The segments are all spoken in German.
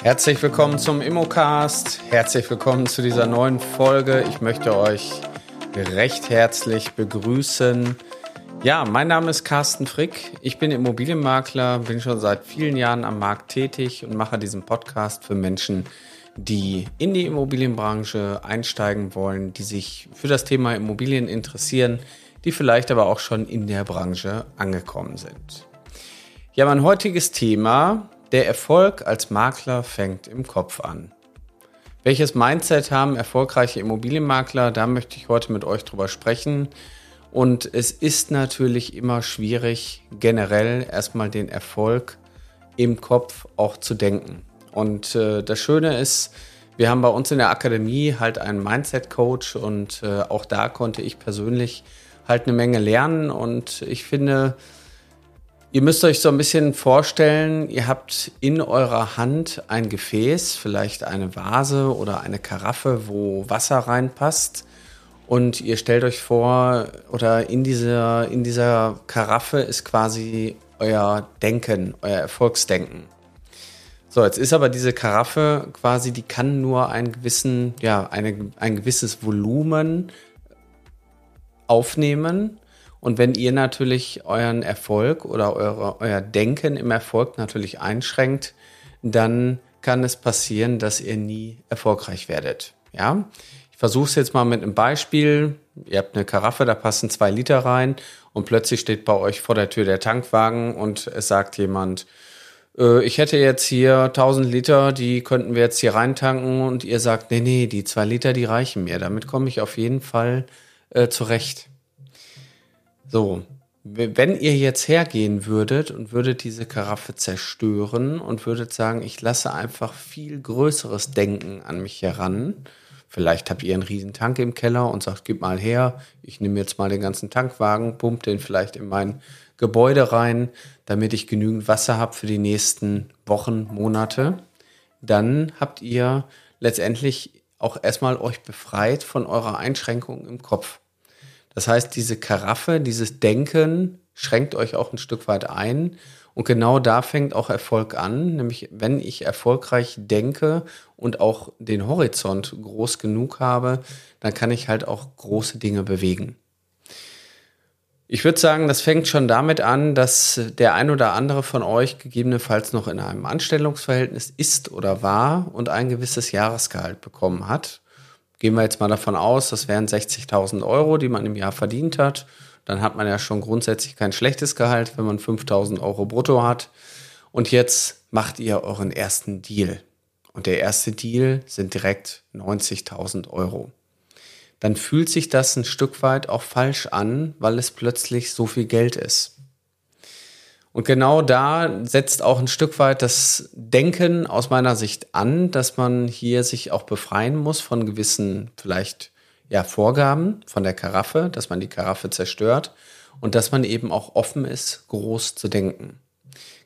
Herzlich willkommen zum Immocast. Herzlich willkommen zu dieser neuen Folge. Ich möchte euch recht herzlich begrüßen. Ja, mein Name ist Carsten Frick. Ich bin Immobilienmakler, bin schon seit vielen Jahren am Markt tätig und mache diesen Podcast für Menschen, die in die Immobilienbranche einsteigen wollen, die sich für das Thema Immobilien interessieren, die vielleicht aber auch schon in der Branche angekommen sind. Ja, mein heutiges Thema, der Erfolg als Makler fängt im Kopf an. Welches Mindset haben erfolgreiche Immobilienmakler? Da möchte ich heute mit euch drüber sprechen. Und es ist natürlich immer schwierig, generell erstmal den Erfolg im Kopf auch zu denken. Und äh, das Schöne ist, wir haben bei uns in der Akademie halt einen Mindset-Coach und äh, auch da konnte ich persönlich halt eine Menge lernen. Und ich finde, ihr müsst euch so ein bisschen vorstellen, ihr habt in eurer Hand ein Gefäß, vielleicht eine Vase oder eine Karaffe, wo Wasser reinpasst. Und ihr stellt euch vor, oder in dieser, in dieser Karaffe ist quasi euer Denken, euer Erfolgsdenken. So, jetzt ist aber diese Karaffe quasi, die kann nur einen gewissen, ja, eine, ein gewisses Volumen aufnehmen. Und wenn ihr natürlich euren Erfolg oder eure, euer Denken im Erfolg natürlich einschränkt, dann kann es passieren, dass ihr nie erfolgreich werdet. Ja, ich versuche es jetzt mal mit einem Beispiel. Ihr habt eine Karaffe, da passen zwei Liter rein und plötzlich steht bei euch vor der Tür der Tankwagen und es sagt jemand, äh, ich hätte jetzt hier 1000 Liter, die könnten wir jetzt hier reintanken und ihr sagt, nee, nee, die zwei Liter, die reichen mir. Damit komme ich auf jeden Fall äh, zurecht. So, wenn ihr jetzt hergehen würdet und würdet diese Karaffe zerstören und würdet sagen, ich lasse einfach viel größeres Denken an mich heran, vielleicht habt ihr einen riesen Tank im Keller und sagt, gib mal her, ich nehme jetzt mal den ganzen Tankwagen, pump den vielleicht in mein Gebäude rein, damit ich genügend Wasser habe für die nächsten Wochen, Monate, dann habt ihr letztendlich auch erstmal euch befreit von eurer Einschränkung im Kopf. Das heißt, diese Karaffe, dieses Denken schränkt euch auch ein Stück weit ein. Und genau da fängt auch Erfolg an, nämlich wenn ich erfolgreich denke und auch den Horizont groß genug habe, dann kann ich halt auch große Dinge bewegen. Ich würde sagen, das fängt schon damit an, dass der ein oder andere von euch gegebenenfalls noch in einem Anstellungsverhältnis ist oder war und ein gewisses Jahresgehalt bekommen hat. Gehen wir jetzt mal davon aus, das wären 60.000 Euro, die man im Jahr verdient hat. Dann hat man ja schon grundsätzlich kein schlechtes Gehalt, wenn man 5.000 Euro brutto hat. Und jetzt macht ihr euren ersten Deal. Und der erste Deal sind direkt 90.000 Euro. Dann fühlt sich das ein Stück weit auch falsch an, weil es plötzlich so viel Geld ist. Und genau da setzt auch ein Stück weit das Denken aus meiner Sicht an, dass man hier sich auch befreien muss von gewissen vielleicht ja, Vorgaben von der Karaffe, dass man die Karaffe zerstört und dass man eben auch offen ist, groß zu denken.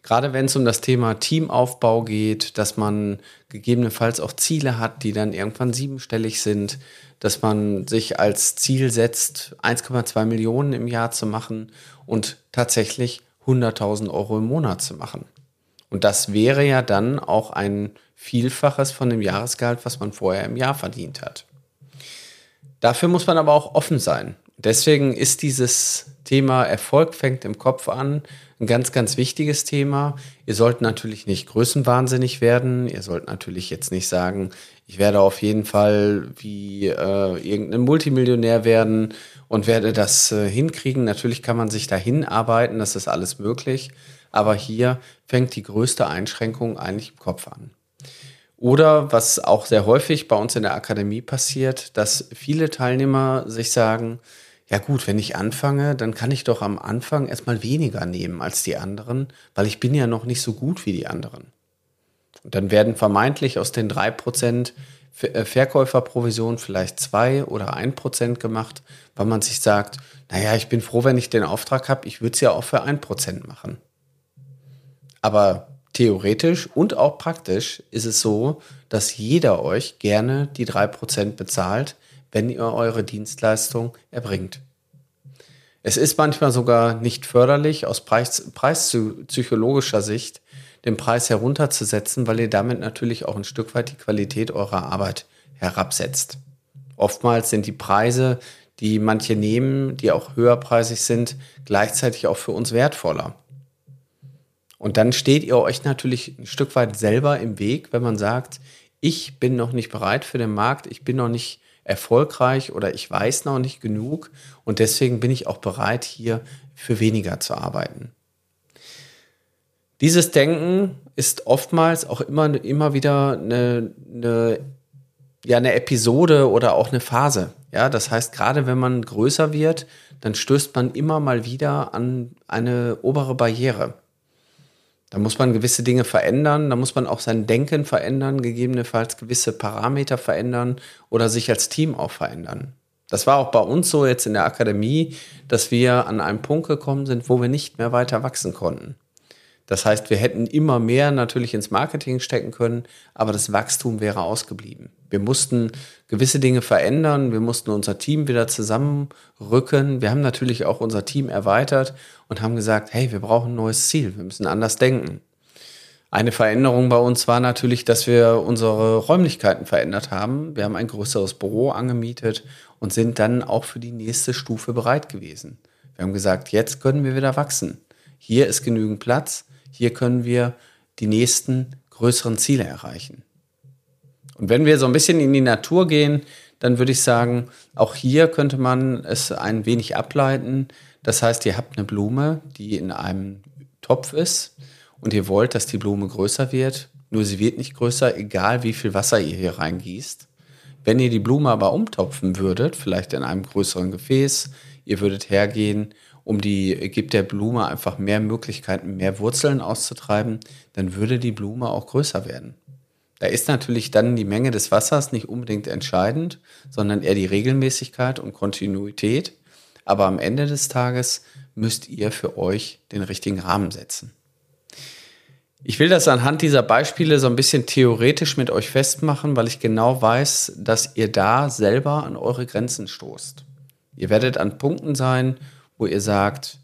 Gerade wenn es um das Thema Teamaufbau geht, dass man gegebenenfalls auch Ziele hat, die dann irgendwann siebenstellig sind, dass man sich als Ziel setzt, 1,2 Millionen im Jahr zu machen und tatsächlich 100.000 Euro im Monat zu machen. Und das wäre ja dann auch ein Vielfaches von dem Jahresgehalt, was man vorher im Jahr verdient hat. Dafür muss man aber auch offen sein. Deswegen ist dieses Thema Erfolg fängt im Kopf an ein ganz, ganz wichtiges Thema. Ihr sollt natürlich nicht größenwahnsinnig werden. Ihr sollt natürlich jetzt nicht sagen, ich werde auf jeden Fall wie äh, irgendein Multimillionär werden und werde das äh, hinkriegen. Natürlich kann man sich dahin arbeiten, das ist alles möglich. Aber hier fängt die größte Einschränkung eigentlich im Kopf an. Oder was auch sehr häufig bei uns in der Akademie passiert, dass viele Teilnehmer sich sagen, ja gut, wenn ich anfange, dann kann ich doch am Anfang erstmal weniger nehmen als die anderen, weil ich bin ja noch nicht so gut wie die anderen. Und dann werden vermeintlich aus den drei Prozent äh, Verkäuferprovision vielleicht zwei oder ein Prozent gemacht, weil man sich sagt, naja, ich bin froh, wenn ich den Auftrag habe, ich würde es ja auch für ein Prozent machen. Aber theoretisch und auch praktisch ist es so, dass jeder euch gerne die drei Prozent bezahlt, wenn ihr eure Dienstleistung erbringt. Es ist manchmal sogar nicht förderlich aus Preis, preispsychologischer Sicht, den Preis herunterzusetzen, weil ihr damit natürlich auch ein Stück weit die Qualität eurer Arbeit herabsetzt. Oftmals sind die Preise, die manche nehmen, die auch höherpreisig sind, gleichzeitig auch für uns wertvoller. Und dann steht ihr euch natürlich ein Stück weit selber im Weg, wenn man sagt, ich bin noch nicht bereit für den Markt, ich bin noch nicht erfolgreich oder ich weiß noch nicht genug und deswegen bin ich auch bereit, hier für weniger zu arbeiten. Dieses Denken ist oftmals auch immer, immer wieder eine, eine, ja, eine Episode oder auch eine Phase. Ja, das heißt, gerade wenn man größer wird, dann stößt man immer mal wieder an eine obere Barriere. Da muss man gewisse Dinge verändern, da muss man auch sein Denken verändern, gegebenenfalls gewisse Parameter verändern oder sich als Team auch verändern. Das war auch bei uns so jetzt in der Akademie, dass wir an einen Punkt gekommen sind, wo wir nicht mehr weiter wachsen konnten. Das heißt, wir hätten immer mehr natürlich ins Marketing stecken können, aber das Wachstum wäre ausgeblieben. Wir mussten gewisse Dinge verändern, wir mussten unser Team wieder zusammenrücken. Wir haben natürlich auch unser Team erweitert und haben gesagt, hey, wir brauchen ein neues Ziel, wir müssen anders denken. Eine Veränderung bei uns war natürlich, dass wir unsere Räumlichkeiten verändert haben. Wir haben ein größeres Büro angemietet und sind dann auch für die nächste Stufe bereit gewesen. Wir haben gesagt, jetzt können wir wieder wachsen. Hier ist genügend Platz. Hier können wir die nächsten größeren Ziele erreichen. Und wenn wir so ein bisschen in die Natur gehen, dann würde ich sagen, auch hier könnte man es ein wenig ableiten. Das heißt, ihr habt eine Blume, die in einem Topf ist und ihr wollt, dass die Blume größer wird. Nur sie wird nicht größer, egal wie viel Wasser ihr hier reingießt. Wenn ihr die Blume aber umtopfen würdet, vielleicht in einem größeren Gefäß, ihr würdet hergehen, um die, gibt der Blume einfach mehr Möglichkeiten, mehr Wurzeln auszutreiben, dann würde die Blume auch größer werden. Da ist natürlich dann die Menge des Wassers nicht unbedingt entscheidend, sondern eher die Regelmäßigkeit und Kontinuität. Aber am Ende des Tages müsst ihr für euch den richtigen Rahmen setzen. Ich will das anhand dieser Beispiele so ein bisschen theoretisch mit euch festmachen, weil ich genau weiß, dass ihr da selber an eure Grenzen stoßt. Ihr werdet an Punkten sein, wo ihr sagt,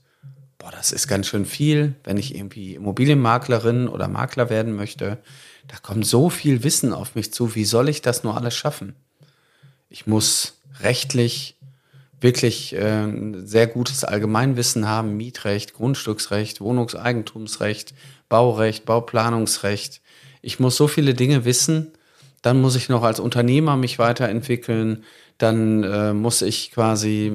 boah, das ist ganz schön viel, wenn ich irgendwie Immobilienmaklerin oder Makler werden möchte. Da kommt so viel Wissen auf mich zu. Wie soll ich das nur alles schaffen? Ich muss rechtlich wirklich äh, sehr gutes Allgemeinwissen haben, Mietrecht, Grundstücksrecht, Wohnungseigentumsrecht, Baurecht, Bauplanungsrecht. Ich muss so viele Dinge wissen. Dann muss ich noch als Unternehmer mich weiterentwickeln. Dann äh, muss ich quasi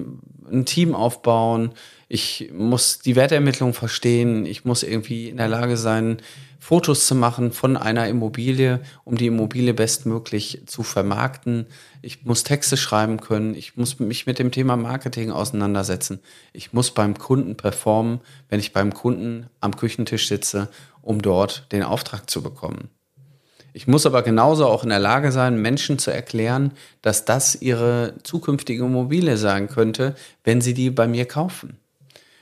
ein Team aufbauen. Ich muss die Wertermittlung verstehen. Ich muss irgendwie in der Lage sein, Fotos zu machen von einer Immobilie, um die Immobilie bestmöglich zu vermarkten. Ich muss Texte schreiben können. Ich muss mich mit dem Thema Marketing auseinandersetzen. Ich muss beim Kunden performen, wenn ich beim Kunden am Küchentisch sitze, um dort den Auftrag zu bekommen. Ich muss aber genauso auch in der Lage sein, Menschen zu erklären, dass das ihre zukünftige Immobilie sein könnte, wenn sie die bei mir kaufen.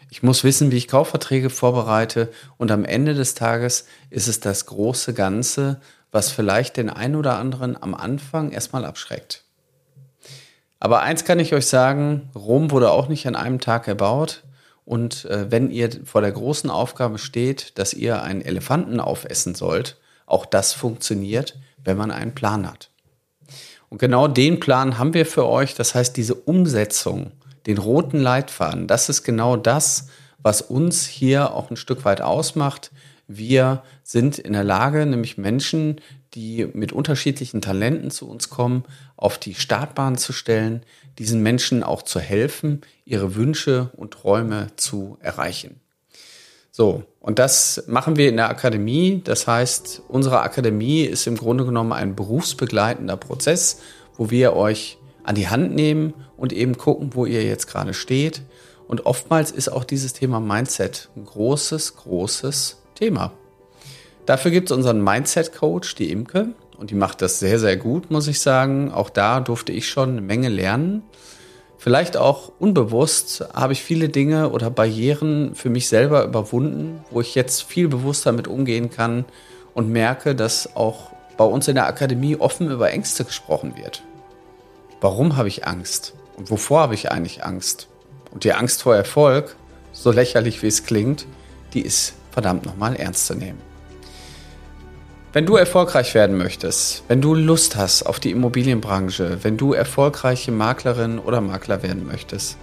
Ich muss wissen, wie ich Kaufverträge vorbereite und am Ende des Tages ist es das große Ganze, was vielleicht den einen oder anderen am Anfang erstmal abschreckt. Aber eins kann ich euch sagen, Rom wurde auch nicht an einem Tag erbaut. Und äh, wenn ihr vor der großen Aufgabe steht, dass ihr einen Elefanten aufessen sollt, auch das funktioniert, wenn man einen Plan hat. Und genau den Plan haben wir für euch. Das heißt, diese Umsetzung den roten Leitfaden. Das ist genau das, was uns hier auch ein Stück weit ausmacht. Wir sind in der Lage, nämlich Menschen, die mit unterschiedlichen Talenten zu uns kommen, auf die Startbahn zu stellen, diesen Menschen auch zu helfen, ihre Wünsche und Träume zu erreichen. So, und das machen wir in der Akademie. Das heißt, unsere Akademie ist im Grunde genommen ein berufsbegleitender Prozess, wo wir euch an die Hand nehmen und eben gucken, wo ihr jetzt gerade steht. Und oftmals ist auch dieses Thema Mindset ein großes, großes Thema. Dafür gibt es unseren Mindset-Coach, die Imke, und die macht das sehr, sehr gut, muss ich sagen. Auch da durfte ich schon eine Menge lernen. Vielleicht auch unbewusst habe ich viele Dinge oder Barrieren für mich selber überwunden, wo ich jetzt viel bewusster mit umgehen kann und merke, dass auch bei uns in der Akademie offen über Ängste gesprochen wird. Warum habe ich Angst? Und wovor habe ich eigentlich Angst? Und die Angst vor Erfolg, so lächerlich wie es klingt, die ist verdammt nochmal ernst zu nehmen. Wenn du erfolgreich werden möchtest, wenn du Lust hast auf die Immobilienbranche, wenn du erfolgreiche Maklerin oder Makler werden möchtest,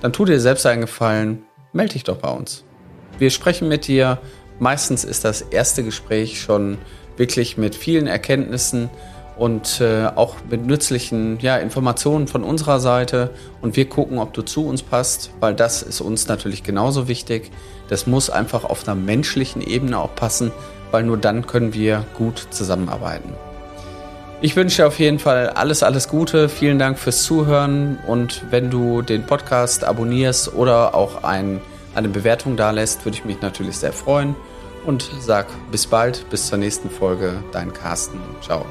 dann tu dir selbst einen Gefallen, melde dich doch bei uns. Wir sprechen mit dir. Meistens ist das erste Gespräch schon wirklich mit vielen Erkenntnissen und äh, auch mit nützlichen ja, Informationen von unserer Seite. Und wir gucken, ob du zu uns passt, weil das ist uns natürlich genauso wichtig. Das muss einfach auf einer menschlichen Ebene auch passen, weil nur dann können wir gut zusammenarbeiten. Ich wünsche dir auf jeden Fall alles, alles Gute. Vielen Dank fürs Zuhören. Und wenn du den Podcast abonnierst oder auch ein, eine Bewertung da lässt, würde ich mich natürlich sehr freuen. Und sag bis bald, bis zur nächsten Folge. Dein Carsten. Ciao.